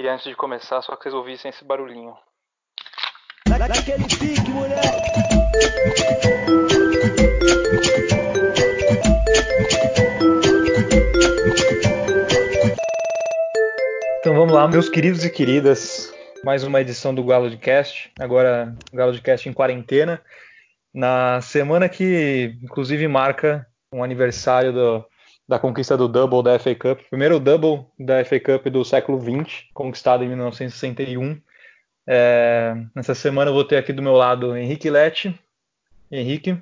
Queria antes de começar só que vocês ouvissem esse barulhinho. Naquele pique, moleque! Então vamos lá, meus queridos e queridas. Mais uma edição do Galo de Cast. Agora, Galo de Cast em quarentena. Na semana que, inclusive, marca um aniversário do, da conquista do double da FA Cup. Primeiro double da FA Cup do século XX, conquistado em 1961. É, nessa semana eu vou ter aqui do meu lado Henrique Lete. Henrique.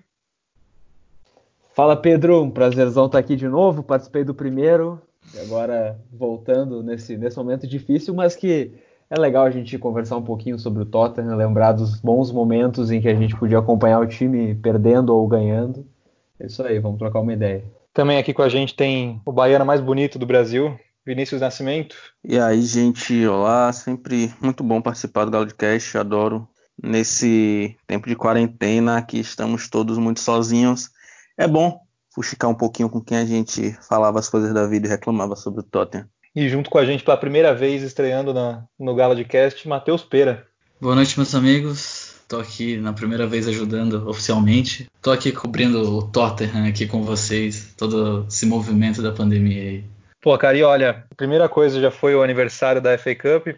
Fala Pedro, um prazerzão estar aqui de novo. Participei do primeiro, agora voltando nesse, nesse momento difícil, mas que é legal a gente conversar um pouquinho sobre o Tottenham, lembrar dos bons momentos em que a gente podia acompanhar o time perdendo ou ganhando. É isso aí, vamos trocar uma ideia. Também aqui com a gente tem o baiano mais bonito do Brasil, Vinícius Nascimento. E aí, gente, olá, sempre muito bom participar do Galo de Cash, adoro. Nesse tempo de quarentena que estamos todos muito sozinhos, é bom fuxicar um pouquinho com quem a gente falava as coisas da vida e reclamava sobre o Tottenham. E junto com a gente pela primeira vez estreando na, no Galo de Cast, Matheus Pera. Boa noite, meus amigos. Tô aqui na primeira vez ajudando oficialmente. Tô aqui cobrindo o Tottenham aqui com vocês, todo esse movimento da pandemia aí. Pô, cara, e olha, a primeira coisa já foi o aniversário da FA Cup.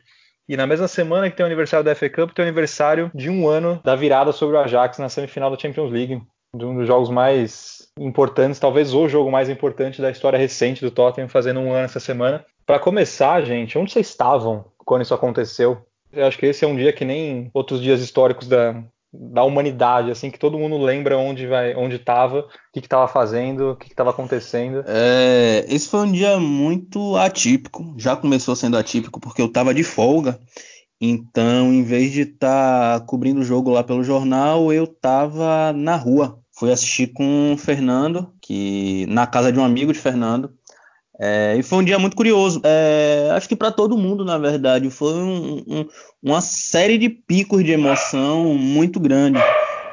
E na mesma semana que tem o aniversário da FA Cup, tem o aniversário de um ano da virada sobre o Ajax na semifinal da Champions League. Um dos jogos mais importantes, talvez o jogo mais importante da história recente do Tottenham, fazendo um ano essa semana. Para começar, gente, onde vocês estavam quando isso aconteceu? Eu acho que esse é um dia que nem outros dias históricos da, da humanidade, assim, que todo mundo lembra onde vai, onde estava, o que estava fazendo, o que estava acontecendo. É, esse foi um dia muito atípico. Já começou sendo atípico porque eu estava de folga. Então, em vez de estar tá cobrindo o jogo lá pelo jornal, eu estava na rua. Fui assistir com o Fernando, que na casa de um amigo de Fernando, é, e foi um dia muito curioso. É, acho que para todo mundo, na verdade, foi um, um, uma série de picos de emoção muito grande.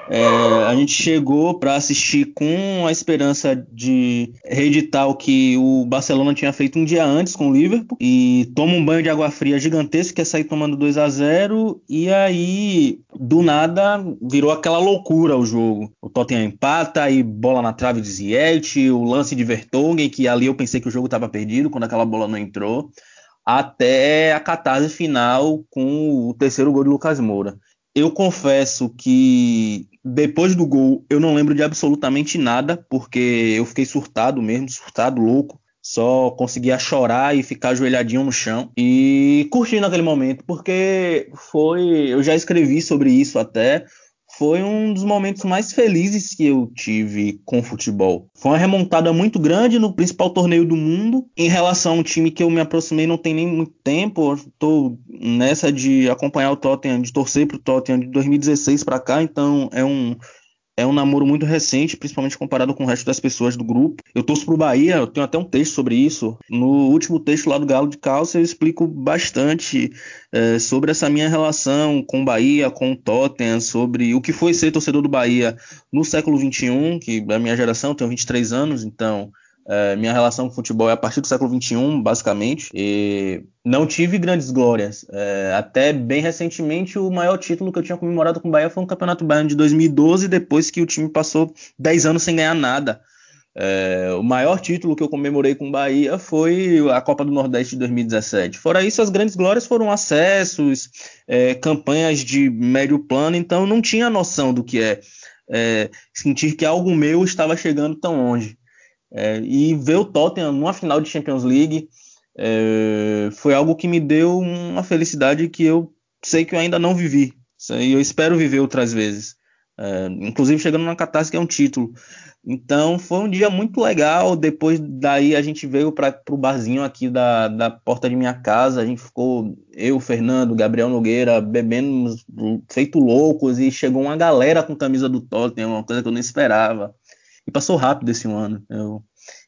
É, a gente chegou para assistir com a esperança de reeditar o que o Barcelona tinha feito um dia antes com o Liverpool e toma um banho de água fria gigantesco, que é sair tomando 2 a 0 e aí do nada virou aquela loucura o jogo. O Tottenham empata e bola na trave de Ziyech, o lance de Vertonghen, que ali eu pensei que o jogo estava perdido quando aquela bola não entrou, até a catarse final com o terceiro gol de Lucas Moura. Eu confesso que depois do gol eu não lembro de absolutamente nada, porque eu fiquei surtado mesmo, surtado, louco. Só conseguia chorar e ficar ajoelhadinho no chão e curtindo aquele momento, porque foi. Eu já escrevi sobre isso até foi um dos momentos mais felizes que eu tive com o futebol. Foi uma remontada muito grande no principal torneio do mundo, em relação a um time que eu me aproximei não tem nem muito tempo. Estou nessa de acompanhar o Tottenham, de torcer para o Tottenham de 2016 para cá, então é um é um namoro muito recente, principalmente comparado com o resto das pessoas do grupo. Eu torço pro Bahia, eu tenho até um texto sobre isso. No último texto lá do Galo de Calça, eu explico bastante é, sobre essa minha relação com o Bahia, com o Tottenham, sobre o que foi ser torcedor do Bahia no século XXI, que a minha geração, eu tenho 23 anos, então é, minha relação com o futebol é a partir do século XXI, basicamente. E não tive grandes glórias. É, até bem recentemente, o maior título que eu tinha comemorado com o Bahia foi um Campeonato Baiano de 2012, depois que o time passou 10 anos sem ganhar nada. É, o maior título que eu comemorei com o Bahia foi a Copa do Nordeste de 2017. Fora isso, as grandes glórias foram acessos, é, campanhas de médio plano, então não tinha noção do que é, é sentir que algo meu estava chegando tão longe. É, e ver o Tottenham numa final de Champions League é, foi algo que me deu uma felicidade que eu sei que eu ainda não vivi. E eu espero viver outras vezes. É, inclusive chegando na catástrofe que é um título. Então foi um dia muito legal. Depois daí a gente veio para o barzinho aqui da, da porta de minha casa. A gente ficou, eu, Fernando, Gabriel Nogueira, bebendo feito loucos. E chegou uma galera com camisa do Tottenham, uma coisa que eu não esperava. E passou rápido esse um ano. Eu,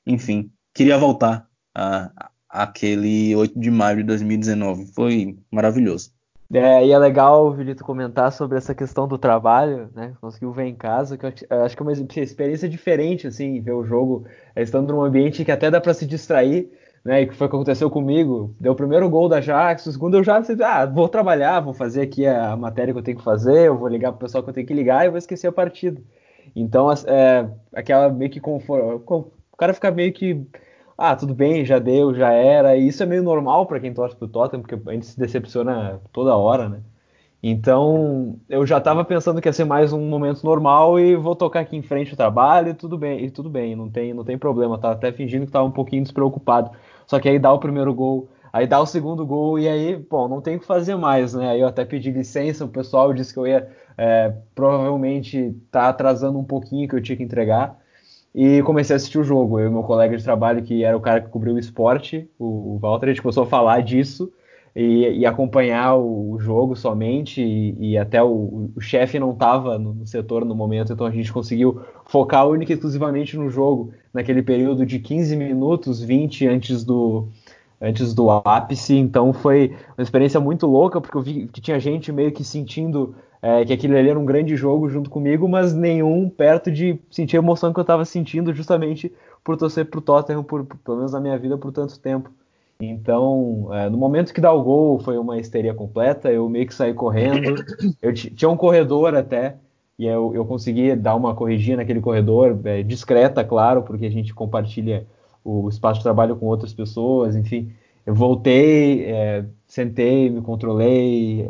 enfim, queria voltar a, a, aquele 8 de maio de 2019. Foi maravilhoso. É, e é legal Vilito comentar sobre essa questão do trabalho, né? Conseguiu ver em casa, que eu acho que é uma experiência diferente, assim, ver o jogo é, estando num ambiente que até dá para se distrair, né? E que foi o que aconteceu comigo. Deu o primeiro gol da Ajax, o segundo eu já ah, vou trabalhar, vou fazer aqui a matéria que eu tenho que fazer, eu vou ligar pro pessoal que eu tenho que ligar e vou esquecer a partida. Então, é, aquela meio que conforto. O cara fica meio que. Ah, tudo bem, já deu, já era. E isso é meio normal para quem torce pro Tottenham, porque a gente se decepciona toda hora, né? Então, eu já estava pensando que ia ser mais um momento normal e vou tocar aqui em frente o trabalho e tudo bem, e tudo bem, não tem, não tem problema, tá até fingindo que estava um pouquinho despreocupado. Só que aí dá o primeiro gol, aí dá o segundo gol e aí, bom, não tem o que fazer mais, né? Aí eu até pedi licença, o pessoal disse que eu ia é, provavelmente estar tá atrasando um pouquinho que eu tinha que entregar e comecei a assistir o jogo. Eu e meu colega de trabalho, que era o cara que cobriu o esporte, o, Walter, a gente começou a falar disso e, e acompanhar o, o, jogo somente, e, e até o, o chefe não estava no, no, setor no momento, então a gente conseguiu focar única e exclusivamente no jogo, naquele período de 15 minutos, 20 antes do, antes do ápice, então foi uma experiência muito louca, porque eu vi que tinha gente meio que sentindo é, que aquilo ali era um grande jogo junto comigo, mas nenhum perto de sentir a emoção que eu estava sentindo justamente por torcer para o Tottenham, por, por, pelo menos na minha vida, por tanto tempo. Então, é, no momento que dá o gol, foi uma histeria completa. Eu meio que saí correndo. Eu tinha um corredor até, e eu, eu consegui dar uma corridinha naquele corredor, é, discreta, claro, porque a gente compartilha o espaço de trabalho com outras pessoas. Enfim, eu voltei, é, sentei, me controlei,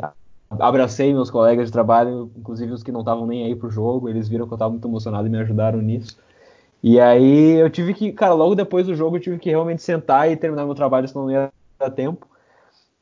abracei meus colegas de trabalho, inclusive os que não estavam nem aí pro jogo. Eles viram que eu estava muito emocionado e me ajudaram nisso. E aí eu tive que, cara, logo depois do jogo eu tive que realmente sentar e terminar meu trabalho, senão não ia dar tempo.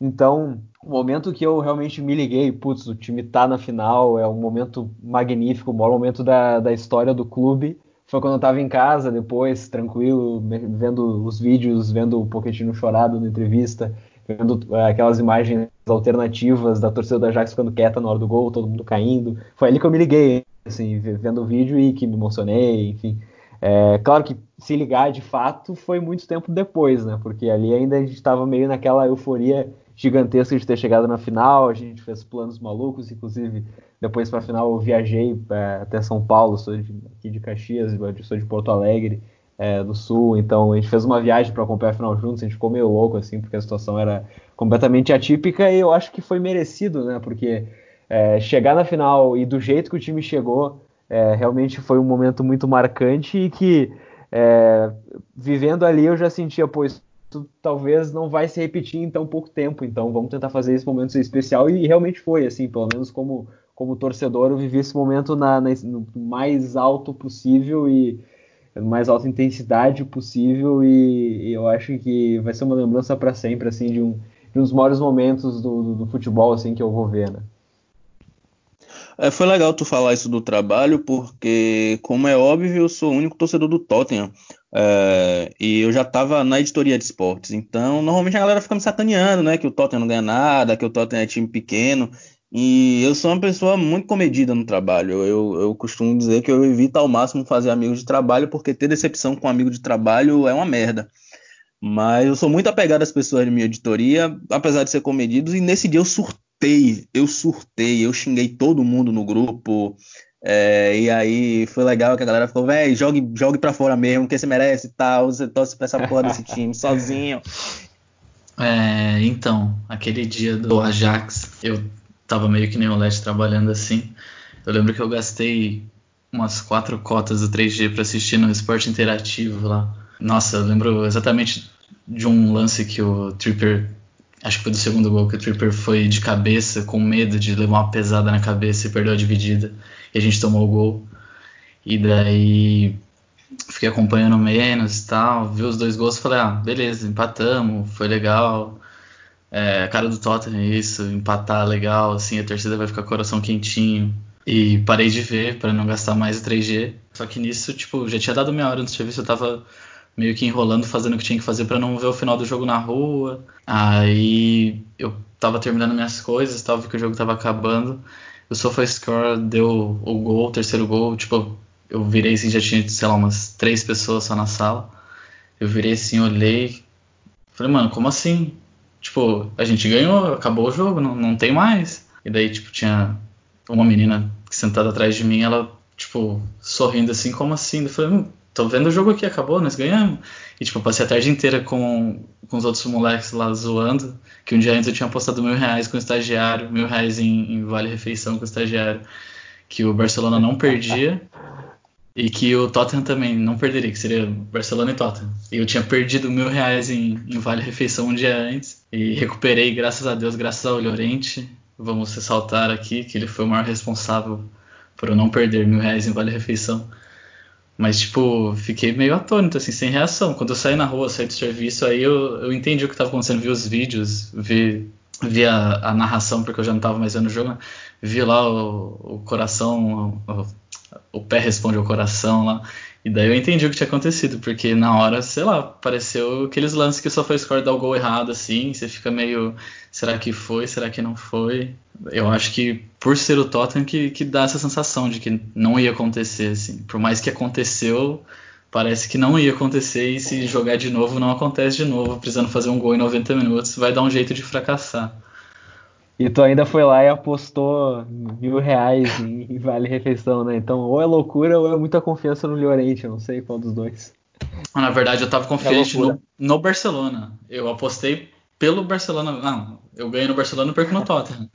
Então, o momento que eu realmente me liguei, putz, o time tá na final, é um momento magnífico, o maior momento da, da história do clube. Foi quando eu tava em casa, depois, tranquilo, vendo os vídeos, vendo o Pochettino chorado na entrevista, vendo é, aquelas imagens alternativas da torcida da Ajax ficando quieta na hora do gol, todo mundo caindo. Foi ali que eu me liguei, assim, vendo o vídeo e que me emocionei, enfim. É, claro que se ligar de fato foi muito tempo depois, né? Porque ali ainda a gente estava meio naquela euforia gigantesca de ter chegado na final, a gente fez planos malucos, inclusive depois para final eu viajei é, até São Paulo, sou de, aqui de Caxias, sou de Porto Alegre, é, do Sul, então a gente fez uma viagem para acompanhar a final juntos, a gente ficou meio louco assim, porque a situação era completamente atípica e eu acho que foi merecido, né? Porque é, chegar na final e do jeito que o time chegou, é, realmente foi um momento muito marcante e que, é, vivendo ali, eu já sentia, pois talvez não vai se repetir em tão pouco tempo, então vamos tentar fazer esse momento especial e realmente foi, assim, pelo menos como, como torcedor, eu vivi esse momento na, na no mais alto possível e mais alta intensidade possível e, e, eu acho que vai ser uma lembrança para sempre, assim, de um, de um dos maiores momentos do, do, do futebol, assim, que eu vou ver, né? É, foi legal tu falar isso do trabalho, porque, como é óbvio, eu sou o único torcedor do Tottenham. É, e eu já estava na editoria de esportes. Então, normalmente a galera fica me sacaneando, né? Que o Tottenham não ganha nada, que o Tottenham é time pequeno. E eu sou uma pessoa muito comedida no trabalho. Eu, eu costumo dizer que eu evito ao máximo fazer amigos de trabalho, porque ter decepção com amigo de trabalho é uma merda. Mas eu sou muito apegado às pessoas de minha editoria, apesar de ser comedido, e nesse dia eu surtei eu surtei, eu xinguei todo mundo no grupo. É, e aí foi legal que a galera falou, velho, jogue, jogue pra fora mesmo, que você merece tal, você torce pra essa porra desse time, sozinho. É, então, aquele dia do Ajax, eu tava meio que nem o Leste trabalhando assim. Eu lembro que eu gastei umas quatro cotas do 3G para assistir no esporte interativo lá. Nossa, eu lembro exatamente de um lance que o Tripper Acho que foi do segundo gol que o Tripper foi de cabeça, com medo de levar uma pesada na cabeça e perdeu a dividida. E a gente tomou o gol. E daí fiquei acompanhando menos e tal. Vi os dois gols e falei, ah, beleza, empatamos, foi legal. É, a cara do Tottenham isso, empatar legal, assim, a torcida vai ficar coração quentinho. E parei de ver para não gastar mais o 3G. Só que nisso, tipo, já tinha dado meia hora no serviço, eu tava meio que enrolando, fazendo o que tinha que fazer para não ver o final do jogo na rua. Aí eu tava terminando minhas coisas, tava que o jogo tava acabando. O SofaScore deu o gol, o terceiro gol, tipo, eu virei assim, já tinha, sei lá, umas três pessoas só na sala. Eu virei assim, olhei, falei, mano, como assim? Tipo, a gente ganhou, acabou o jogo, não, não tem mais. E daí, tipo, tinha uma menina sentada atrás de mim, ela, tipo, sorrindo assim, como assim? Eu falei, hum, tô vendo o jogo aqui, acabou, nós ganhamos. E, tipo, eu passei a tarde inteira com, com os outros moleques lá zoando, que um dia antes eu tinha apostado mil reais com o estagiário, mil reais em, em vale-refeição com o estagiário, que o Barcelona não perdia. E que o Tottenham também não perderia, que seria Barcelona e Tottenham. Eu tinha perdido mil reais em, em vale-refeição um dia antes e recuperei, graças a Deus, graças ao Llorente. Vamos ressaltar aqui que ele foi o maior responsável por eu não perder mil reais em vale-refeição. Mas, tipo, fiquei meio atônito, assim, sem reação. Quando eu saí na rua, saí do serviço, aí eu, eu entendi o que estava acontecendo, vi os vídeos, vi, vi a, a, narração, porque eu já não estava mais vendo o jogo, vi lá o, o coração, o, o, pé responde ao coração lá. E daí eu entendi o que tinha acontecido, porque na hora, sei lá, pareceu aqueles lances que só foi score dar o gol errado, assim, você fica meio, será que foi, será que não foi? Eu acho que por ser o Tottenham que, que dá essa sensação de que não ia acontecer, assim. Por mais que aconteceu, parece que não ia acontecer e se jogar de novo não acontece de novo, precisando fazer um gol em 90 minutos, vai dar um jeito de fracassar. E tu ainda foi lá e apostou mil reais em, vale refeição, né? Então, ou é loucura ou é muita confiança no Llorente, eu não sei qual dos dois. Na verdade, eu tava confiante é no, no, Barcelona. Eu apostei pelo Barcelona. Não, eu ganhei no Barcelona e perco no Tottenham.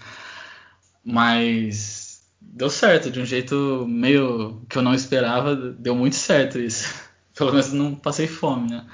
Mas deu certo, de um jeito meio que eu não esperava, deu muito certo isso. Pelo menos não passei fome, né?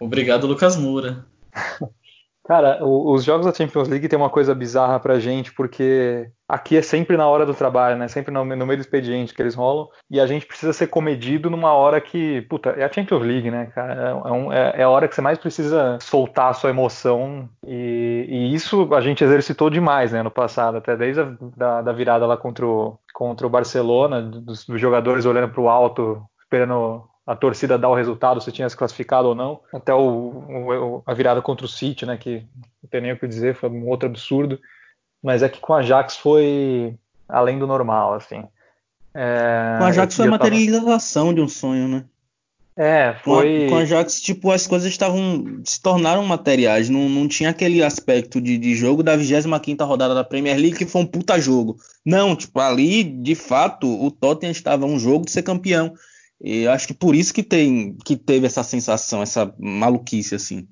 Obrigado, Lucas Moura. Cara, os jogos da Champions League tem uma coisa bizarra pra gente, porque aqui é sempre na hora do trabalho, né? Sempre no, meio do expediente que eles rolam, e a gente precisa ser comedido numa hora que, puta, é a Champions League, né, cara? É, é um, é, é a hora que você mais precisa soltar a sua emoção, e, e, isso a gente exercitou demais, né, no passado, até desde a da, da virada lá contra o, contra o Barcelona, dos, dos jogadores olhando pro alto, esperando a torcida dar o resultado, se tinha se classificado ou não, até o, o, a virada contra o City, né, que não tem nem o que dizer, foi um outro absurdo, mas é que com a Ajax foi além do normal, assim. É, com a Ajax foi a materialização tava... de um sonho, né? É, foi. Com a, com a Ajax, tipo, as coisas estavam. se tornaram materiais. Não, não tinha aquele aspecto de, de jogo da 25 rodada da Premier League que foi um puta jogo. Não, tipo, ali, de fato, o Tottenham estava um jogo de ser campeão. E acho que por isso que tem que teve essa sensação, essa maluquice assim.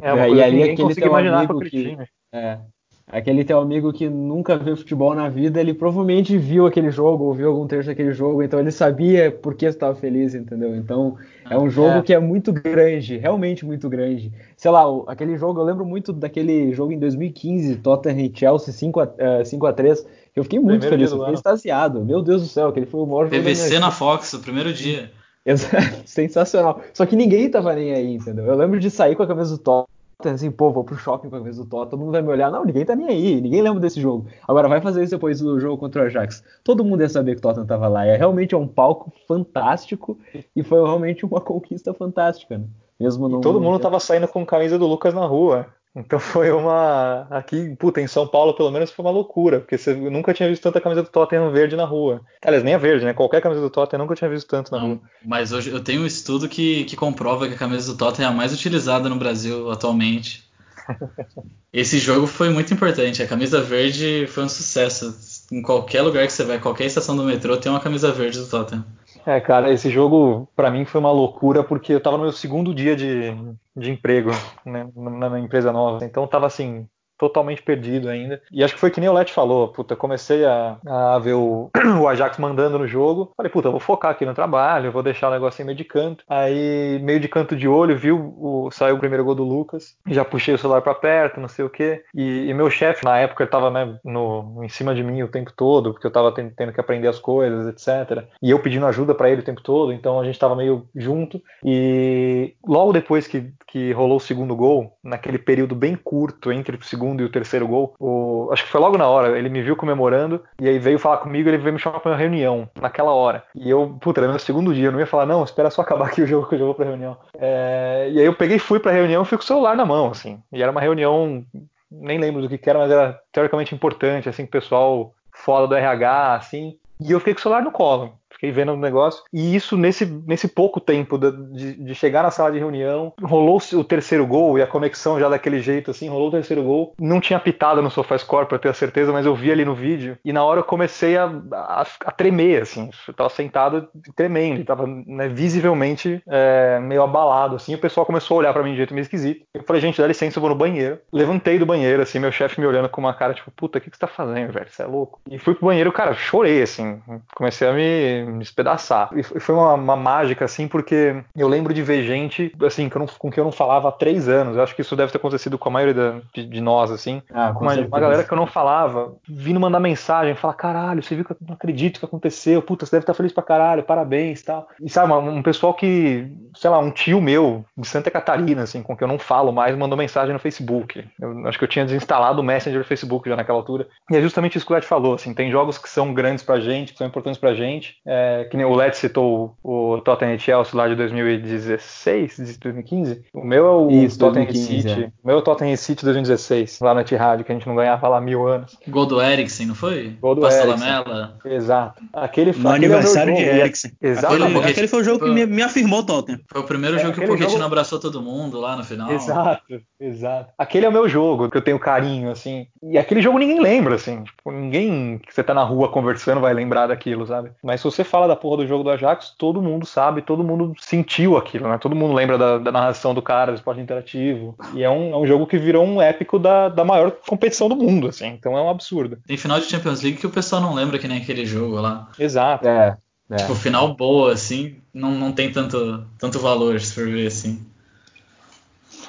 É, é e aí aquele teu amigo que, é, aquele teu amigo que nunca viu futebol na vida, ele provavelmente viu aquele jogo, ou viu algum trecho daquele jogo, então ele sabia por que estava feliz, entendeu? Então é um jogo é. que é muito grande, realmente muito grande. Sei lá, aquele jogo, eu lembro muito daquele jogo em 2015, Tottenham e Chelsea 5 a, 5 a 3 eu fiquei muito primeiro feliz, eu fiquei extasiado. Meu Deus do céu, aquele foi o maior PVC na Fox, o primeiro dia. Sensacional. Só que ninguém tava nem aí, entendeu? Eu lembro de sair com a camisa do Tottenham, assim, pô, vou pro shopping com a camisa do Tottenham, todo mundo vai me olhar. Não, ninguém tá nem aí, ninguém lembra desse jogo. Agora vai fazer isso depois do jogo contra o Ajax. Todo mundo ia saber que o Tottenham tava lá. É realmente é um palco fantástico e foi realmente uma conquista fantástica, né? Mesmo todo mundo tava saindo com camisa do Lucas na rua. Então foi uma. Aqui, puta, em São Paulo pelo menos foi uma loucura, porque você nunca tinha visto tanta camisa do Tottenham verde na rua. Aliás, nem a verde, né? Qualquer camisa do Tottenham nunca tinha visto tanto na Não, rua. Mas hoje eu tenho um estudo que, que comprova que a camisa do Tottenham é a mais utilizada no Brasil atualmente. Esse jogo foi muito importante. A camisa verde foi um sucesso. Em qualquer lugar que você vai, qualquer estação do metrô, tem uma camisa verde do Tottenham. É, cara, esse jogo para mim foi uma loucura porque eu tava no meu segundo dia de, de emprego né, na minha empresa nova. Então tava assim, totalmente perdido ainda. E acho que foi que nem o Let falou, puta, comecei a, a ver o, o, Ajax mandando no jogo. Falei, puta, vou focar aqui no trabalho, vou deixar o negócio meio de canto. Aí, meio de canto de olho, viu, o, saiu o primeiro gol do Lucas. Já puxei o celular para perto, não sei o quê. E, e meu chefe, na época, ele tava né, no, em cima de mim o tempo todo, porque eu tava tendo, tendo que aprender as coisas, etc. E eu pedindo ajuda para ele o tempo todo, então a gente tava meio junto. E logo depois que, que rolou o segundo gol, naquele período bem curto entre o segundo segundo e o terceiro gol, o, acho que foi logo na hora, ele me viu comemorando e aí veio falar comigo, ele veio me chamar pra uma reunião, naquela hora. E eu, puta, era meu segundo dia, eu não ia falar, não, espera só acabar aqui o jogo que eu já vou pra reunião. É, e aí eu peguei fui pra reunião e fui com o celular na mão, assim. E era uma reunião, nem lembro do que, que era, mas era teoricamente importante, assim, pessoal fora do RH, assim. E eu fiquei com o celular no colo. Fiquei vendo o negócio. E isso, nesse, nesse pouco tempo de, de chegar na sala de reunião, rolou o terceiro gol e a conexão já daquele jeito, assim, rolou o terceiro gol. Não tinha pitado no SofaScore pra ter a certeza, mas eu vi ali no vídeo. E na hora eu comecei a, a, a tremer, assim. Eu tava sentado tremendo, tava né, visivelmente é, meio abalado, assim. O pessoal começou a olhar para mim de jeito meio esquisito. Eu falei, gente, dá licença, eu vou no banheiro. Levantei do banheiro, assim, meu chefe me olhando com uma cara, tipo, puta, o que, que você tá fazendo, velho? Você é louco? E fui pro banheiro, cara, chorei, assim. Comecei a me, me despedaçar. E foi uma, uma, mágica, assim, porque eu lembro de ver gente, assim, que não, com quem eu não falava há três anos. Eu acho que isso deve ter acontecido com a maioria da, de, de, nós, assim. Ah, com uma, uma, galera que eu não falava, vindo mandar mensagem, falar, caralho, você viu que eu não acredito que aconteceu, puta, você deve estar feliz pra caralho, parabéns tal. E sabe, um, pessoal que, sei lá, um tio meu de Santa Catarina, assim, com quem eu não falo mais, mandou mensagem no Facebook. Eu acho que eu tinha desinstalado o Messenger do Facebook já naquela altura. E é justamente isso que o Led falou, assim, tem jogos que são grandes pra gente, que são importantes pra gente, é, que nem o Led citou o Tottenham Chelsea lá de 2016, 2015. O meu é o isso, Tottenham 2015, City. É. O meu é o Tottenham City 2016, lá no Etihad, que a gente não ganhava lá há mil anos. Gol do Eriksen, não foi? Gol do Eriksen. Lamela. Exato. Aquele No aquele aniversário é de Eriksen. Exatamente. Aquele, aquele foi o jogo foi, que me, me, afirmou Tottenham. Foi o primeiro é, jogo que o Pochettino jogo... abraçou todo mundo lá no final. Exato, exato. Aquele é o meu jogo, que eu tenho carinho, assim. E aquele jogo ninguém lembra, assim. Tipo, ninguém que você tá na rua conversando vai lembrar daquilo, sabe? Mas se você fala da porra do jogo do Ajax, todo mundo sabe, todo mundo sentiu aquilo, né? Todo mundo lembra da, da narração do cara, do esporte interativo. E é um, é um jogo que virou um épico da, da maior competição do mundo, assim. Então é um absurdo. Tem final de Champions League que o pessoal não lembra que nem aquele jogo lá. Exato. É. É. Tipo, final boa, assim, não, não tem tanto, tanto valor, se for ver assim.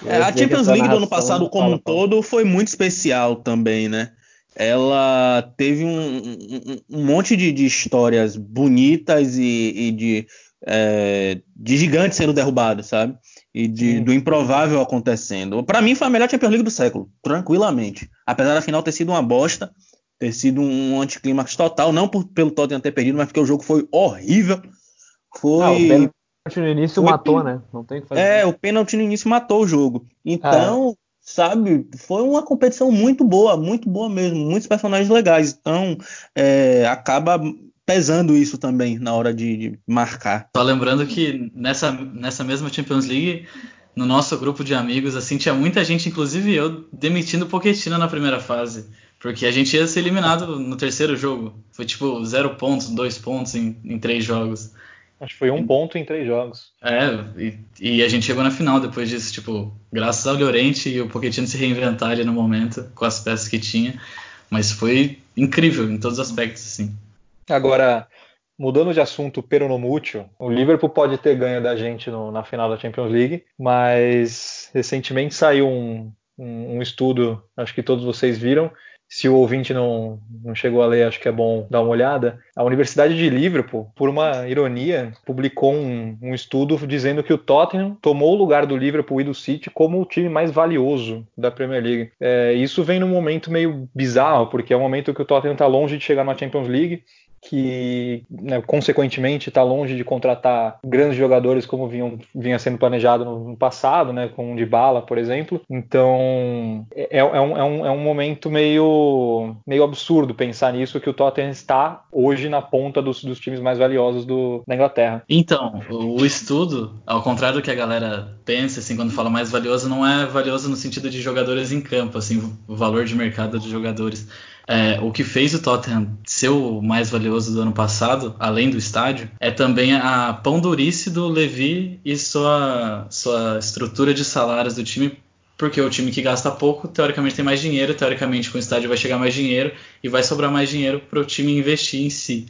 É, a Champions League do ano passado, como um todo, foi muito especial também, né? Ela teve um, um, um monte de, de, histórias bonitas e, e de, é, de gigantes sendo derrubados, sabe? E de, do improvável acontecendo. Para mim, foi a melhor Champions League do século, tranquilamente. Apesar da final ter sido uma bosta, ter sido um anticlímax total, não por, pelo Tottenham ter perdido, mas porque o jogo foi horrível. Foi. pênalti no início foi, matou, né? Não tem que fazer. É, o pênalti no início matou o jogo. Então, ah. Sabe, foi uma competição muito boa, muito boa mesmo. Muitos personagens legais. Então, é, acaba pesando isso também na hora de, de, marcar. Só lembrando que nessa, nessa mesma Champions League, no nosso grupo de amigos, assim, tinha muita gente, inclusive eu, demitindo o Pochettino na primeira fase. Porque a gente ia ser eliminado no terceiro jogo. Foi tipo zero pontos, dois pontos em, em três jogos. Acho que foi um ponto em três jogos. É, e, e, a gente chegou na final depois disso, tipo, graças ao Llorente e o Pochettino se reinventar ali no momento, com as peças que tinha. Mas foi incrível em todos os aspectos, assim. Agora, mudando de assunto peronomútil, o Liverpool pode ter ganho da gente no, na final da Champions League, mas recentemente saiu um, um, um estudo, acho que todos vocês viram, se o ouvinte não, não chegou a ler, acho que é bom dar uma olhada. A Universidade de Liverpool, por uma ironia, publicou um, um, estudo dizendo que o Tottenham tomou o lugar do Liverpool e do City como o time mais valioso da Premier League. É, isso vem num momento meio bizarro, porque é um momento que o Tottenham está longe de chegar na Champions League que, né, consequentemente, está longe de contratar grandes jogadores como vinham, vinha sendo planejado no, no passado, né, com o Dybala, por exemplo. Então, é, é, um, é, um, é um momento meio, meio absurdo pensar nisso, que o Tottenham está hoje na ponta dos, dos times mais valiosos do, da Inglaterra. Então, o estudo, ao contrário do que a galera pensa, assim, quando fala mais valioso, não é valioso no sentido de jogadores em campo, assim, o valor de mercado de jogadores é, o que fez o Tottenham ser o mais valioso do ano passado, além do estádio, é também a pão durice do Levi e sua, sua estrutura de salários do time porque o time que gasta pouco, teoricamente tem mais dinheiro, teoricamente com o estádio vai chegar mais dinheiro e vai sobrar mais dinheiro para o time investir em si.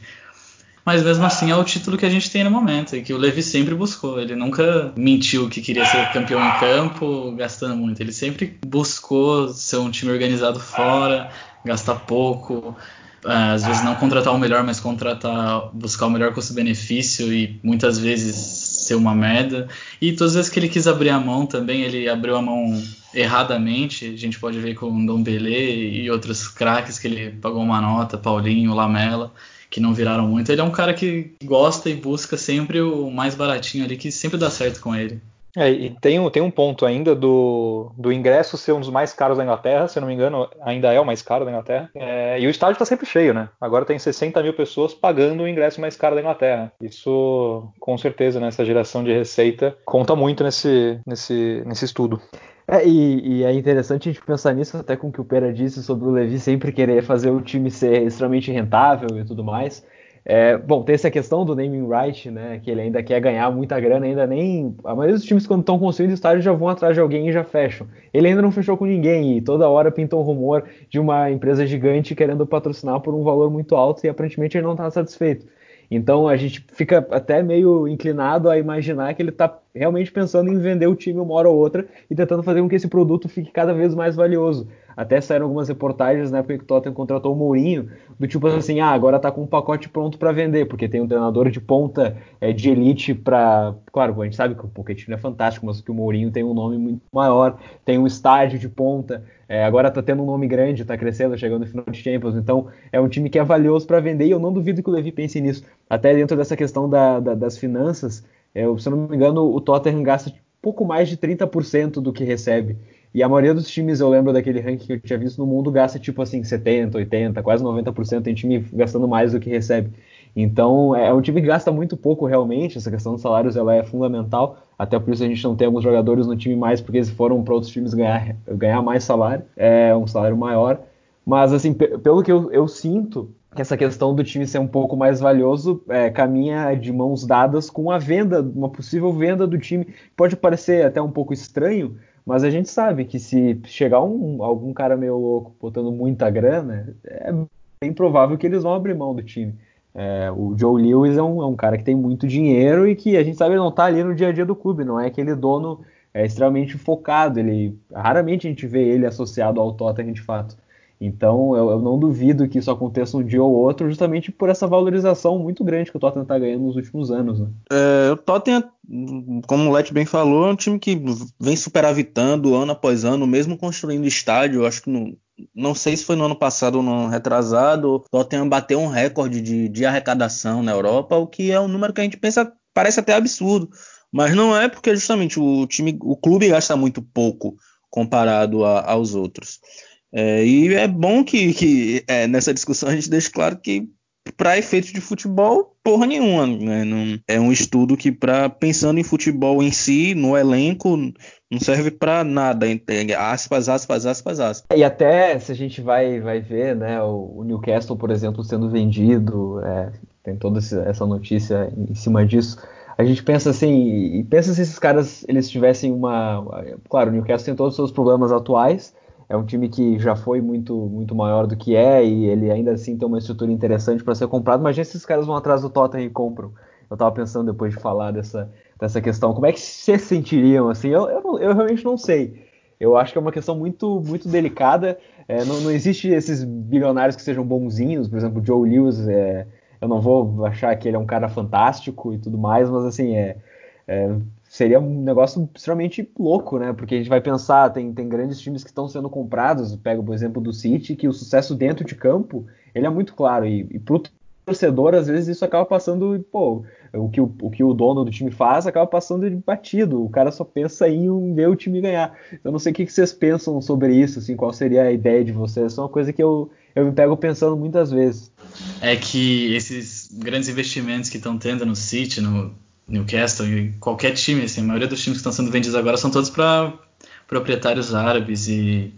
Mas mesmo assim é o título que a gente tem no momento e que o Levi sempre buscou. Ele nunca mentiu que queria ser campeão em campo gastando muito. Ele sempre buscou ser um time organizado fora, gastar pouco, às vezes não contratar o melhor, mas contratar, buscar o melhor custo-benefício e muitas vezes ser uma merda. E todas as vezes que ele quis abrir a mão também, ele abriu a mão erradamente. A gente pode ver com Dom Belê e outros craques que ele pagou uma nota, Paulinho, Lamela, que não viraram muito. Ele é um cara que gosta e busca sempre o mais baratinho ali, que sempre dá certo com ele. É, e tem, tem um ponto ainda do, do ingresso ser um dos mais caros da Inglaterra, se não me engano, ainda é o mais caro da Inglaterra. É, e o estádio está sempre cheio, né? Agora tem 60 mil pessoas pagando o ingresso mais caro da Inglaterra. Isso, com certeza, nessa geração de receita, conta muito nesse, nesse, nesse estudo. É, e, e, é interessante a gente pensar nisso, até com o que o Pera disse sobre o Levi sempre querer fazer o time ser extremamente rentável e tudo mais. É, bom, tem essa questão do naming right, né? Que ele ainda quer ganhar muita grana, ainda nem. A maioria dos times, quando estão construindo estádio, já vão atrás de alguém e já fecham. Ele ainda não fechou com ninguém, e toda hora pinta um rumor de uma empresa gigante querendo patrocinar por um valor muito alto e aparentemente ele não está satisfeito. Então a gente fica até meio inclinado a imaginar que ele está realmente pensando em vender o time uma hora ou outra e tentando fazer com que esse produto fique cada vez mais valioso. Até saíram algumas reportagens na época que o Tottenham contratou o Mourinho, do tipo assim, ah, agora tá com um pacote pronto para vender, porque tem um treinador de ponta é, de elite para, claro, a gente sabe que o Pochettino é fantástico, mas que o Mourinho tem um nome muito maior, tem um estádio de ponta, é, agora tá tendo um nome grande, tá crescendo, chegando no final de Champions, então é um time que é valioso para vender e eu não duvido que o Levi pense nisso. Até dentro dessa questão da, da, das finanças, é, se eu não me engano, o Tottenham gasta pouco mais de 30% do que recebe. E a maioria dos times, eu lembro daquele ranking que eu tinha visto no mundo, gasta tipo assim 70, 80, quase 90%. Tem time gastando mais do que recebe. Então é um time que gasta muito pouco realmente. Essa questão dos salários ela é fundamental. Até por isso a gente não tem alguns jogadores no time mais, porque eles foram para outros times ganhar, ganhar mais salário, é um salário maior. Mas assim, pelo que eu, eu sinto, que essa questão do time ser um pouco mais valioso é, caminha de mãos dadas com a venda, uma possível venda do time. Pode parecer até um pouco estranho, mas a gente sabe que se chegar um, algum cara meio louco botando muita grana, é bem provável que eles vão abrir mão do time. É, o Joe Lewis é um, é um, cara que tem muito dinheiro e que a gente sabe ele não está ali no dia a dia do clube, não é aquele dono é, extremamente focado. Ele raramente a gente vê ele associado ao Tottenham de fato. Então eu, eu, não duvido que isso aconteça um dia ou outro, justamente por essa valorização muito grande que o Tottenham está ganhando nos últimos anos. Né? É, o Tottenham, como o Let bem falou, é um time que vem superavitando ano após ano, mesmo construindo estádio. Acho que não sei se foi no ano passado ou no ano retrasado, o Tottenham bateu um recorde de, de arrecadação na Europa, o que é um número que a gente pensa parece até absurdo, mas não é porque justamente o time, o clube gasta muito pouco comparado a, aos outros. É, e é bom que, que é, nessa discussão a gente deixe claro que para efeitos de futebol, porra nenhuma. Né? Não, é um estudo que, para pensando em futebol em si, no elenco, não serve para nada. Entende? Aspas, aspas, aspas, aspas. E até se a gente vai, vai ver né, o, o Newcastle, por exemplo, sendo vendido, é, tem toda essa notícia em cima disso. A gente pensa assim, e pensa se esses caras eles tivessem uma. Claro, o Newcastle tem todos os seus problemas atuais, é um time que já foi muito, muito maior do que é e ele ainda assim tem uma estrutura interessante para ser comprado. Imagina se esses caras vão atrás do Tottenham e compram. Eu estava pensando depois de falar dessa, dessa questão, como é que se sentiriam assim? Eu, eu, eu, realmente não sei. Eu acho que é uma questão muito, muito delicada. É, não, não existe esses bilionários que sejam bonzinhos, por exemplo, Joe Lewis. É, eu não vou achar que ele é um cara fantástico e tudo mais, mas assim é, é seria um negócio extremamente louco, né? Porque a gente vai pensar, tem, tem grandes times que estão sendo comprados, pega o exemplo do City, que o sucesso dentro de campo, ele é muito claro, e, e pro torcedor, às vezes, isso acaba passando, pô, o que o, o que o dono do time faz acaba passando de batido, o cara só pensa em ver o time ganhar. Eu não sei o que, que vocês pensam sobre isso, assim, qual seria a ideia de vocês, é uma coisa que eu, eu me pego pensando muitas vezes. É que esses grandes investimentos que estão tendo no City, no, Newcastle e qualquer time, assim, a maioria dos times que estão sendo vendidos agora são todos para proprietários árabes e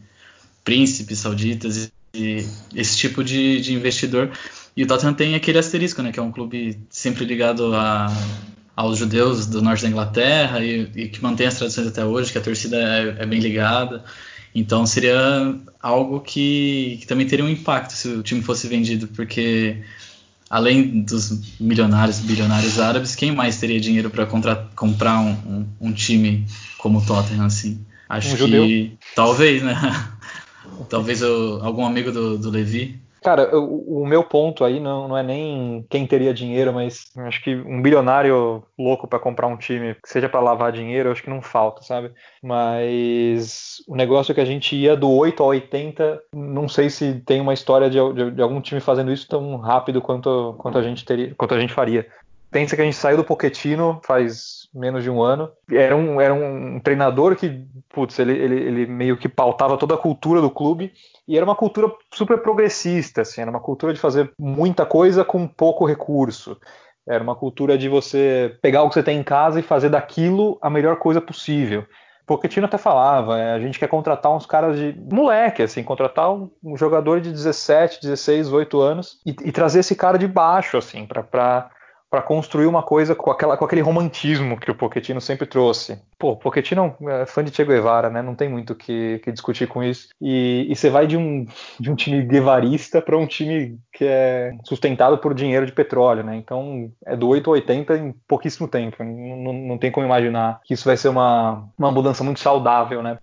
príncipes sauditas e, esse tipo de, de, investidor. E o Tottenham tem aquele asterisco, né, que é um clube sempre ligado a, aos judeus do norte da Inglaterra e, e, que mantém as tradições até hoje, que a torcida é, é bem ligada. Então seria algo que, que, também teria um impacto se o time fosse vendido, porque além dos milionários, bilionários árabes, quem mais teria dinheiro para comprar um, um, um, time como o Tottenham assim? Acho um que talvez, né? talvez eu, algum amigo do, do Levi Cara, o, o, meu ponto aí não, não é nem quem teria dinheiro, mas acho que um bilionário louco para comprar um time, seja para lavar dinheiro, acho que não falta, sabe? Mas o negócio é que a gente ia do 8 ao 80, não sei se tem uma história de, de, de algum time fazendo isso tão rápido quanto, quanto, a gente teria, quanto a gente faria. Pensa que a gente saiu do Pochettino faz menos de um ano. Era um, era um treinador que, putz, ele, ele, ele meio que pautava toda a cultura do clube e era uma cultura super progressista, assim, era uma cultura de fazer muita coisa com pouco recurso. Era uma cultura de você pegar o que você tem em casa e fazer daquilo a melhor coisa possível. Pochettino até falava, é, a gente quer contratar uns caras de moleque, assim, contratar um, jogador de 17, 16, 18 anos e, e, trazer esse cara de baixo, assim, para para construir uma coisa com, aquela, com aquele romantismo que o Pochettino sempre trouxe. Pô, o Pochettino é fã de Che Guevara, né? Não tem muito o que, que, discutir com isso. E, e, você vai de um, de um time guevarista para um time que é sustentado por dinheiro de petróleo, né? Então é do 8 a 80 em pouquíssimo tempo. Não, não tem como imaginar que isso vai ser uma, uma mudança muito saudável, né?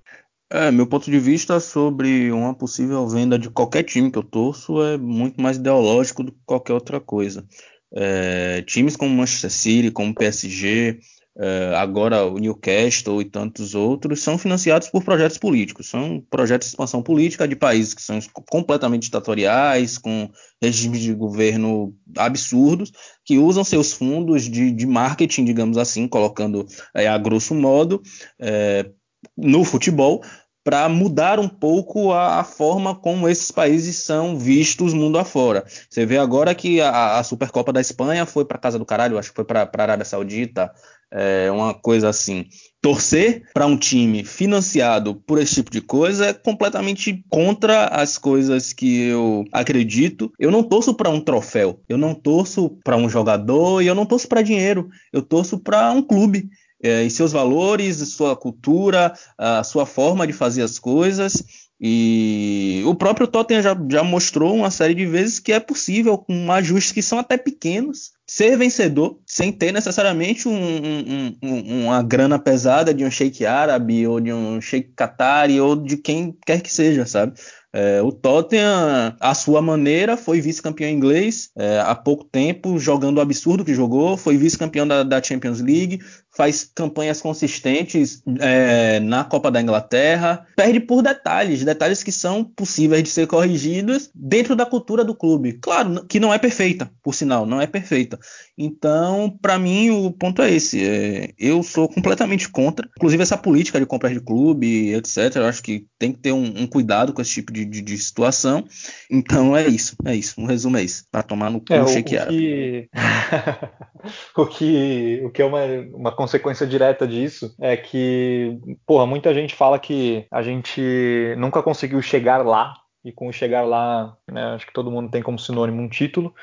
É, meu ponto de vista sobre uma possível venda de qualquer time que eu torço é muito mais ideológico do que qualquer outra coisa. É, times como Manchester City, como PSG, é, agora o Newcastle e tantos outros são financiados por projetos políticos, são projetos de expansão política de países que são completamente ditatoriais, com regimes de governo absurdos, que usam seus fundos de, de marketing, digamos assim, colocando é, a grosso modo, é, no futebol para mudar um pouco a, a, forma como esses países são vistos mundo afora. Você vê agora que a, a Supercopa da Espanha foi para casa do caralho, acho que foi para a Arábia Saudita, é, uma coisa assim. Torcer para um time financiado por esse tipo de coisa é completamente contra as coisas que eu acredito. Eu não torço para um troféu, eu não torço para um jogador e eu não torço para dinheiro. Eu torço para um clube é, e seus valores, sua cultura, a sua forma de fazer as coisas. E o próprio Tottenham já, já mostrou uma série de vezes que é possível, com ajustes que são até pequenos, ser vencedor sem ter necessariamente um, um, um, uma grana pesada de um sheik árabe ou de um sheik qatari ou de quem quer que seja, sabe? É, o Tottenham, à sua maneira, foi vice-campeão inglês é, há pouco tempo, jogando o absurdo que jogou, foi vice-campeão da, da, Champions League, faz campanhas consistentes é, na Copa da Inglaterra, perde por detalhes, detalhes que são possíveis de ser corrigidos dentro da cultura do clube. Claro que não é perfeita, por sinal, não é perfeita. Então, para mim, o ponto é esse. É, eu sou completamente contra, inclusive essa política de compras de clube, etc. Eu acho que tem que ter um, um cuidado com esse tipo de de, de, situação. Então é isso, é isso. Um resumo é isso. Para tomar no cu é, o, o que... o que o que é uma, uma consequência direta disso é que, porra, muita gente fala que a gente nunca conseguiu chegar lá. E com chegar lá, né, acho que todo mundo tem como sinônimo um título.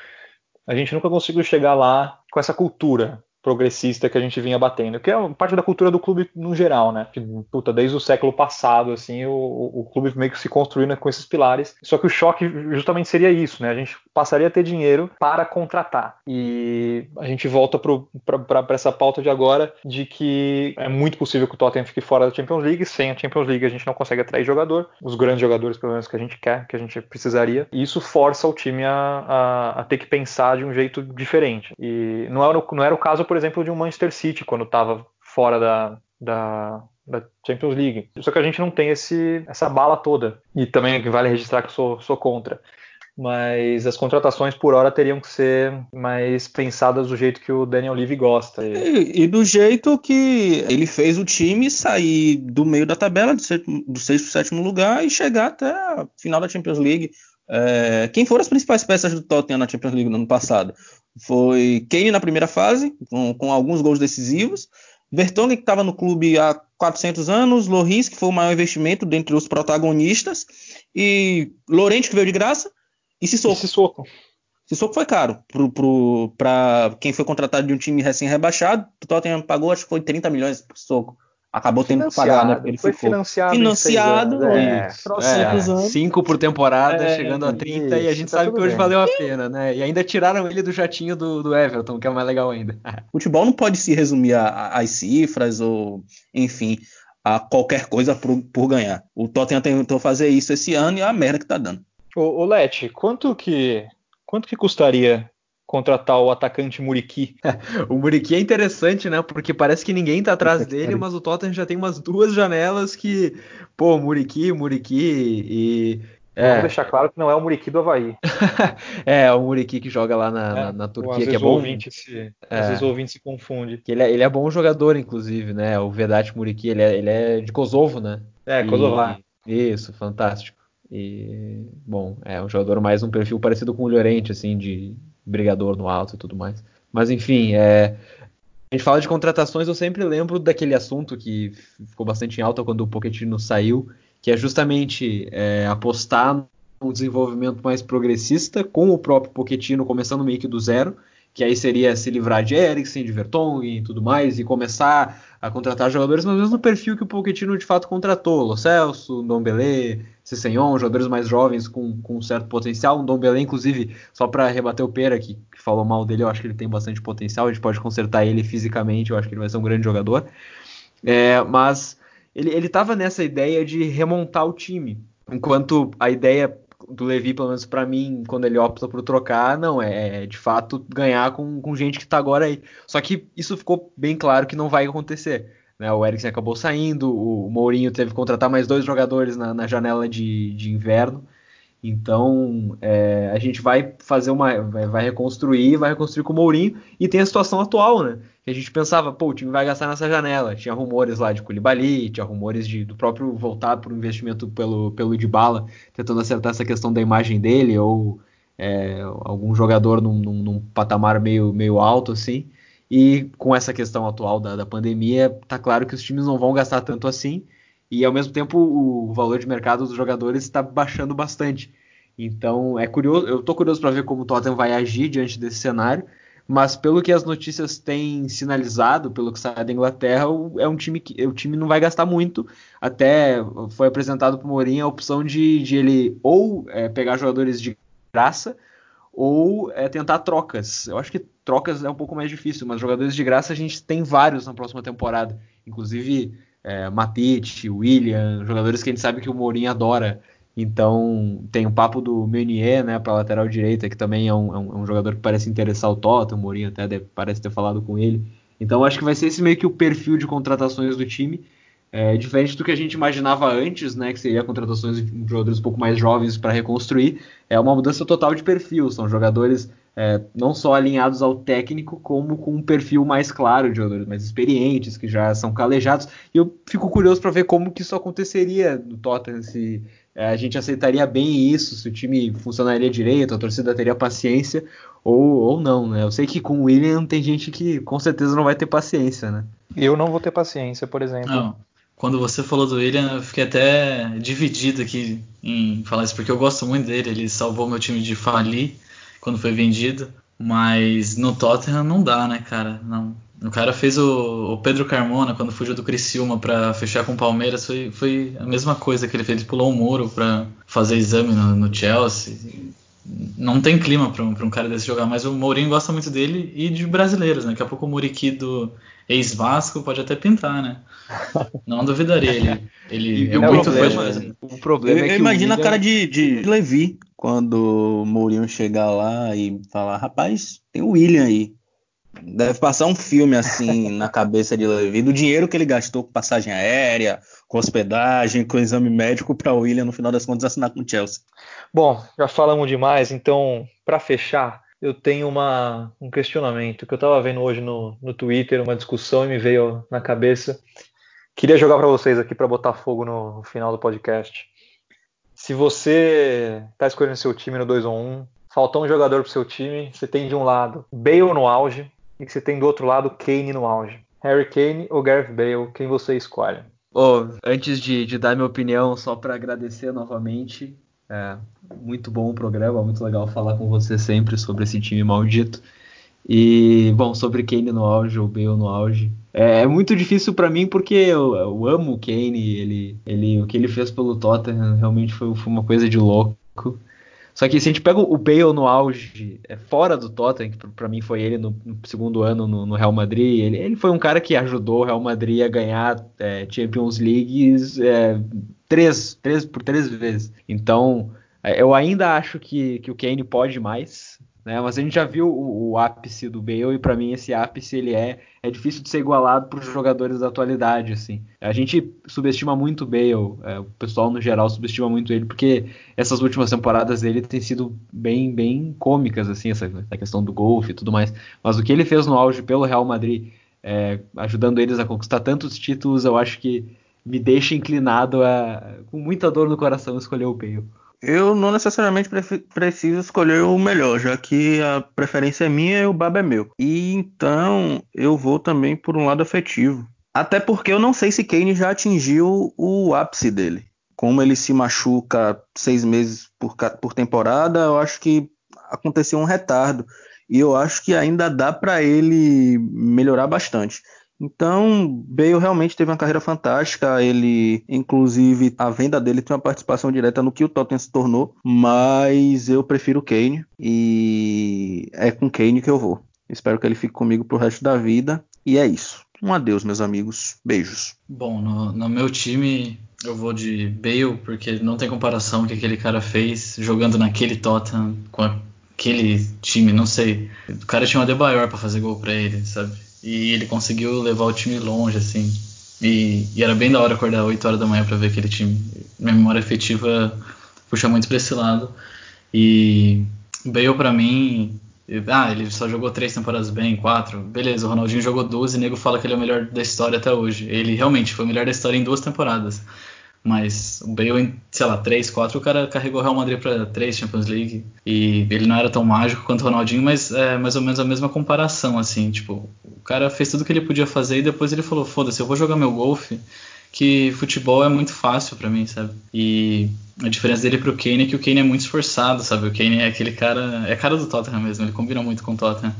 A gente nunca conseguiu chegar lá com essa cultura progressista que a gente vinha batendo, que é parte da cultura do clube no geral, né? Puta, desde o século passado, assim, o, o clube meio que se construindo com esses pilares. Só que o choque justamente seria isso, né? A gente passaria a ter dinheiro para contratar. E a gente volta para essa pauta de agora de que é muito possível que o Tottenham fique fora da Champions League. Sem a Champions League a gente não consegue atrair jogador, os grandes jogadores, pelo menos, que a gente quer, que a gente precisaria. E isso força o time a, a, a ter que pensar de um jeito diferente. E não era, não era o caso por exemplo, de um Manchester City quando estava fora da, da, da, Champions League. Só que a gente não tem esse, essa bala toda. E também vale registrar que eu sou, sou contra. Mas as contratações por hora teriam que ser mais pensadas do jeito que o Daniel Levy gosta. E, e do jeito que ele fez o time sair do meio da tabela, do sexto para sétimo lugar, e chegar até a final da Champions League. É, quem foram as principais peças do Tottenham na Champions League no ano passado? Foi Kane na primeira fase, com, com alguns gols decisivos. Vertonghen, que estava no clube há 400 anos. Loris, que foi o maior investimento dentre os protagonistas. E Lorente, que veio de graça. E Sissoko. E Sissoko. Sissoko foi caro para quem foi contratado de um time recém-rebaixado. O Tottenham pagou, acho que foi 30 milhões por Sissoko acabou tendo que pagar, né? Porque ele foi ficou financiado. Financiado, é, é, cinco por temporada, é, chegando a 30, isso, e a gente tá sabe que hoje bem. valeu a pena, né? E ainda tiraram ele do jatinho do, do Everton, que é o mais legal ainda. Futebol não pode se resumir às cifras ou, enfim, a qualquer coisa por, por ganhar. O Tottenham tentou fazer isso esse ano e é a merda que tá dando. Ô, ô Leti, quanto que quanto que custaria contratar o atacante Muriqui. o Muriqui é interessante, né? Porque parece que ninguém tá atrás dele, mas o Tottenham já tem umas duas janelas que, pô, Muriqui, Muriqui e É. Vamos deixar claro que não é o Muriqui do Havaí. é, é o Muriqui que joga lá na, é, na, na Turquia, que é bom. Ouvinte se, é. Às vezes o ouvinte se confunde. Que ele, é, ele é bom jogador, inclusive, né? O Vedat Muriqui, ele é, ele é de Kosovo, né? É, Kosovo. Isso, fantástico. E, bom, é um jogador mais um perfil parecido com o Llorente, assim, de brigador no alto e tudo mais. Mas, enfim, é, a gente fala de contratações, eu sempre lembro daquele assunto que ficou bastante em alta quando o Pochettino saiu, que é justamente é, apostar um desenvolvimento mais progressista com o próprio Pochettino começando meio que do zero, que aí seria se livrar de Eriksen, de Vertonghen e tudo mais, e começar a contratar jogadores no mesmo perfil que o Pochettino de fato contratou, Lo Celso, Ndombele, Cessenhon, jogadores mais jovens com, com um certo potencial, um Ndombele inclusive, só para rebater o Pera que, que, falou mal dele, eu acho que ele tem bastante potencial, a gente pode consertar ele fisicamente, eu acho que ele vai ser um grande jogador, é, mas ele, ele tava nessa ideia de remontar o time, enquanto a ideia do Levi, pelo menos para mim, quando ele opta por trocar, não, é, é de fato ganhar com, com gente que tá agora aí. Só que isso ficou bem claro que não vai acontecer. Né? O Eriksen acabou saindo, o Mourinho teve que contratar mais dois jogadores na, na janela de, de inverno. Então é, a gente vai fazer uma. Vai, vai, reconstruir, vai reconstruir com o Mourinho e tem a situação atual, né? A gente pensava, pô, o time vai gastar nessa janela. Tinha rumores lá de Koulibaly, tinha rumores de, do próprio voltar para o investimento pelo, pelo Dybala, tentando acertar essa questão da imagem dele, ou é, algum jogador num, num, num, patamar meio, meio alto, assim. E com essa questão atual da, da pandemia, tá claro que os times não vão gastar tanto assim e ao mesmo tempo o valor de mercado dos jogadores está baixando bastante. Então é curioso, eu estou curioso para ver como o Tottenham vai agir diante desse cenário, mas pelo que as notícias têm sinalizado, pelo que sai da Inglaterra, é um time que o time não vai gastar muito. Até foi apresentado para o Mourinho a opção de, de ele ou é, pegar jogadores de graça ou é, tentar trocas. Eu acho que trocas é um pouco mais difícil, mas jogadores de graça a gente tem vários na próxima temporada. Inclusive é, Matite, William, jogadores que a gente sabe que o Mourinho adora. Então tem o papo do Meunier, né, para lateral direita, que também é um, é um, é um jogador que parece interessar o Tottenham, o Mourinho até deve, parece ter falado com ele. Então acho que vai ser esse meio que o perfil de contratações do time, é, diferente do que a gente imaginava antes, né, que seria contratações de jogadores um pouco mais jovens para reconstruir. É uma mudança total de perfil, são jogadores é, não só alinhados ao técnico, como com um perfil mais claro de jogadores mais experientes, que já são calejados. E eu fico curioso para ver como que isso aconteceria no Tottenham, se a gente aceitaria bem isso, se o time funcionaria direito, a torcida teria paciência ou, ou não, né? Eu sei que com o William tem gente que com certeza não vai ter paciência, né? Eu não vou ter paciência, por exemplo. Não. Quando você falou do William, eu fiquei até dividido aqui em falar isso, porque eu gosto muito dele, ele salvou meu time de falir quando foi vendido. Mas no Tottenham não dá, né, cara? Não. O cara fez o, o Pedro Carmona quando fugiu do Criciúma para fechar com o Palmeiras. Foi, foi a mesma coisa que ele fez. Ele pulou um muro para fazer exame no, no, Chelsea. Não tem clima para um, um cara desse jogar, mas o Mourinho gosta muito dele e de brasileiros, né? Daqui a pouco o Muriqui do ex-Vasco pode até pintar, né? Não duvidaria. Ele, ele é muito fã O problema eu, é que. Imagina William... a cara de, de Levi quando o Mourinho chegar lá e falar: rapaz, tem o William aí. Deve passar um filme assim na cabeça de Levi do dinheiro que ele gastou com passagem aérea, com hospedagem, com exame médico para o William no final das contas assinar com o Chelsea. Bom, já falamos demais, então para fechar, eu tenho uma, um questionamento que eu estava vendo hoje no, no Twitter, uma discussão e me veio na cabeça. Queria jogar para vocês aqui para botar fogo no, no, final do podcast. Se você está escolhendo seu time no 2 ou 1, faltou um jogador para seu time, você tem de um lado Bale no auge e você tem do outro lado Kane no auge. Harry Kane ou Gareth Bale, quem você escolhe? Oh, antes de, de dar minha opinião, só para agradecer novamente, é, muito bom o programa, muito legal falar com você sempre sobre esse time maldito. E, bom, sobre Kane no auge ou Bale no auge. É, é muito difícil para mim porque eu, eu, amo o Kane, ele, ele, o que ele fez pelo Tottenham realmente foi, foi uma coisa de louco. Só que se a gente pega o Bale no auge, é, fora do Tottenham, que para mim foi ele no, no segundo ano no, no, Real Madrid, ele, ele foi um cara que ajudou o Real Madrid a ganhar é, Champions League é, três, três por três vezes. Então, é, eu ainda acho que, que o Kane pode mais. Né? Mas a gente já viu o, o ápice do Bale e para mim esse ápice ele é é difícil de ser igualado por jogadores da atualidade, assim. A gente subestima muito o Bale, é, o pessoal no geral subestima muito ele porque essas últimas temporadas dele têm sido bem bem cômicas, assim, essa, essa questão do golfe e tudo mais. Mas o que ele fez no auge pelo Real Madrid, é, ajudando eles a conquistar tantos títulos, eu acho que me deixa inclinado a, com muita dor no coração, escolher o Bale. Eu não necessariamente preciso escolher o melhor, já que a preferência é minha e o baba é meu. E então eu vou também por um lado afetivo. Até porque eu não sei se Kane já atingiu o ápice dele. Como ele se machuca seis meses por, por temporada, eu acho que aconteceu um retardo. E eu acho que ainda dá para ele melhorar bastante. Então, Bale realmente teve uma carreira fantástica. Ele, inclusive, a venda dele tem uma participação direta no que o Tottenham se tornou. Mas eu prefiro Kane e é com Kane que eu vou. Espero que ele fique comigo pro resto da vida. E é isso. Um adeus, meus amigos. Beijos. Bom, no, no meu time eu vou de Bale, porque não tem comparação o que aquele cara fez jogando naquele Tottenham com aquele time, não sei. O cara tinha uma Adebayor para fazer gol para ele, sabe? E ele conseguiu levar o time longe, assim. E, e era bem da hora acordar 8 horas da manhã para ver aquele time. Minha memória afetiva puxa muito pra esse lado. E Bale para mim. Ah, ele só jogou três temporadas bem, quatro. Beleza, o Ronaldinho jogou duas e o nego fala que ele é o melhor da história até hoje. Ele realmente foi o melhor da história em duas temporadas. Mas o Bale, em, sei lá, 3, 4, o cara carregou o Real Madrid para 3 Champions League. E ele não era tão mágico quanto o Ronaldinho, mas é mais ou menos a mesma comparação, assim. Tipo, o cara fez tudo que ele podia fazer e depois ele falou: foda-se, eu vou jogar meu golfe, que futebol é muito fácil para mim, sabe? E a diferença dele pro Kane é que o Kane é muito esforçado, sabe? O Kane é aquele cara. É cara do Tottenham mesmo, ele combina muito com o Tottenham.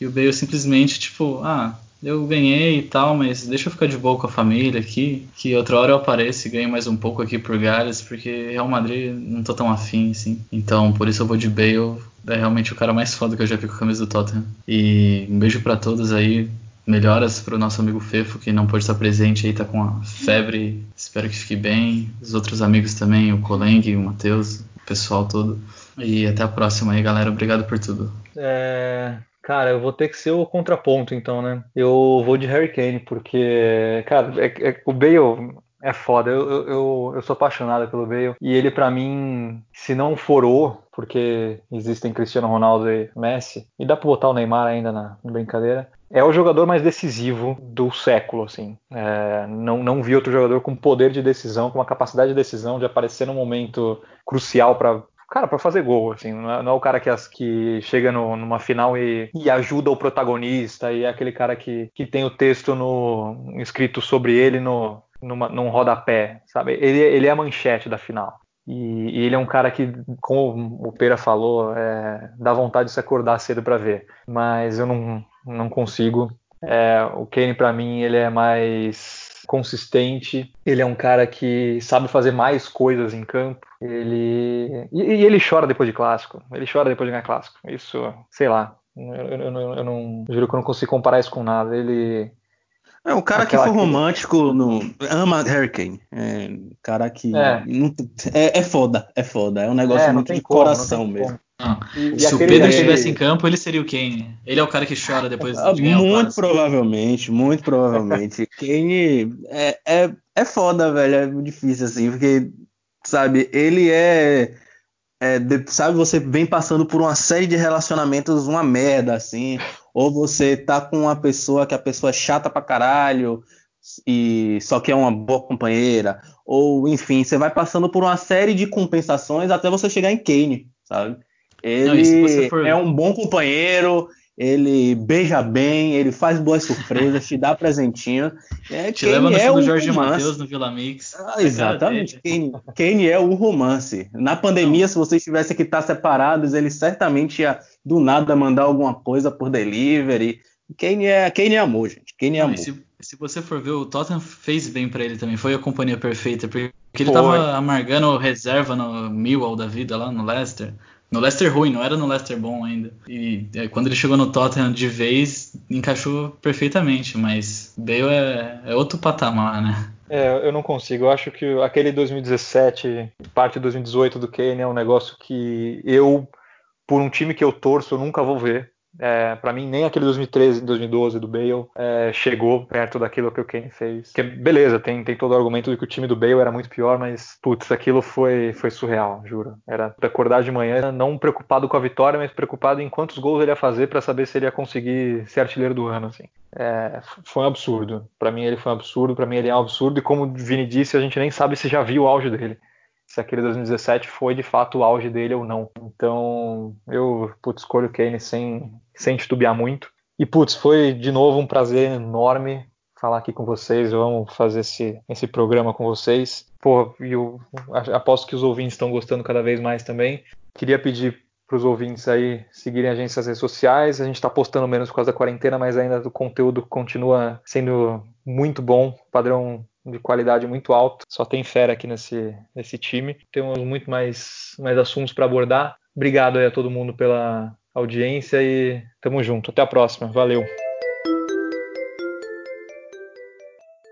E o Bale simplesmente, tipo, ah, eu ganhei e tal, mas deixa eu ficar de boa com a família aqui, que outra hora eu apareço e ganho mais um pouco aqui por Gales, porque Real Madrid não tô tão afim, assim. Então, por isso eu vou de Bale, é realmente o cara mais foda que eu já vi com a camisa do Tottenham. E um beijo para todos aí, melhoras pro nosso amigo Fefo, que não pode estar presente aí, tá com a febre, espero que fique bem. Os outros amigos também, o Coleng, o Matheus, o pessoal todo. E até a próxima aí, galera. Obrigado por tudo. É, Cara, eu vou ter que ser o contraponto, então, né? Eu vou de Harry Kane, porque, cara, é, é, o Bale é foda. Eu, eu, eu, sou apaixonado pelo Bale. E ele, para mim, se não for o, porque existem Cristiano Ronaldo e Messi, e dá pra botar o Neymar ainda na, brincadeira, é o jogador mais decisivo do século, assim. É, não, não vi outro jogador com poder de decisão, com uma capacidade de decisão, de aparecer num momento crucial para cara, para fazer gol, assim, não é, não é, o cara que, que chega no, numa final e, e, ajuda o protagonista, e é aquele cara que, que tem o texto no, escrito sobre ele no, numa, num rodapé, sabe? Ele, ele é a manchete da final. E, e, ele é um cara que, como o Pera falou, é, dá vontade de se acordar cedo para ver. Mas eu não, não consigo. É, o Kane, para mim, ele é mais consistente, ele é um cara que sabe fazer mais coisas em campo. Ele e, e ele chora depois de clássico. Ele chora depois de ganhar clássico. Isso, sei lá. Eu, eu, eu, não, eu não juro que eu não consigo comparar isso com nada. Ele é um cara Aquela que foi romântico no ama Hurricane. É, cara que é. Não, é, é foda, é foda. É um negócio é, muito de como, coração mesmo. E, Se o Pedro estivesse em campo, ele seria o Kane. Ele é o cara que chora depois de ganhar Muito provavelmente, muito provavelmente. Kane é, é, é foda, velho. É difícil assim, porque, sabe, ele é, é. sabe, você vem passando por uma série de relacionamentos, uma merda, assim. Ou você tá com uma pessoa que a pessoa é chata pra caralho e só que é uma boa companheira. Ou, enfim, você vai passando por uma série de compensações até você chegar em Kane, sabe? Ele Não, for... é um bom companheiro, ele beija bem, ele faz boas surpresas, te dá presentinho. É, te leva no é show do Jorge Matheus no Vila Mix. Ah, exatamente. Quem, quem é o romance? Na pandemia, Não. se vocês tivessem que estar separados, ele certamente ia do nada mandar alguma coisa por delivery. Quem é, quem é amor, gente? Quem é amor? Se, se, você for ver, o Tottenham fez bem para ele também. Foi a companhia perfeita, porque ele Foi. tava amargando reserva no Millwall da vida lá no Leicester. No Leicester ruim, não era no Leicester bom ainda. E é, quando ele chegou no Tottenham de vez, encaixou perfeitamente, mas Bale é, é outro patamar, né? É, eu não consigo. Eu acho que aquele 2017, parte de 2018 do Kane é um negócio que eu por um time que eu torço, eu nunca vou ver. É, para mim, nem aquele 2013, 2012 do Bale é, chegou perto daquilo que o Kane fez. Que beleza, tem, tem todo o argumento de que o time do Bale era muito pior, mas putz, aquilo foi, foi surreal, juro. Era acordar de manhã não preocupado com a vitória, mas preocupado em quantos gols ele ia fazer para saber se ele ia conseguir ser artilheiro do ano. Assim. É, foi um absurdo. Para mim, ele foi um absurdo. Para mim, ele é um absurdo. E como o Vini disse, a gente nem sabe se já viu o auge dele se aquele 2017 foi de fato o auge dele ou não. Então, eu putz, escolho o Kane sem, sem titubear muito. E putz, foi de novo um prazer enorme falar aqui com vocês. Vamos fazer esse, esse programa com vocês. Pô, e eu aposto que os ouvintes estão gostando cada vez mais também. Queria pedir para os ouvintes aí seguirem a gente nas redes sociais. A gente está postando menos por causa da quarentena, mas ainda o conteúdo continua sendo muito bom, padrão de qualidade muito alto. Só tem fera aqui nesse, nesse time. Temos muito mais, mais assuntos para abordar. Obrigado aí a todo mundo pela audiência e tamo junto. Até a próxima. Valeu.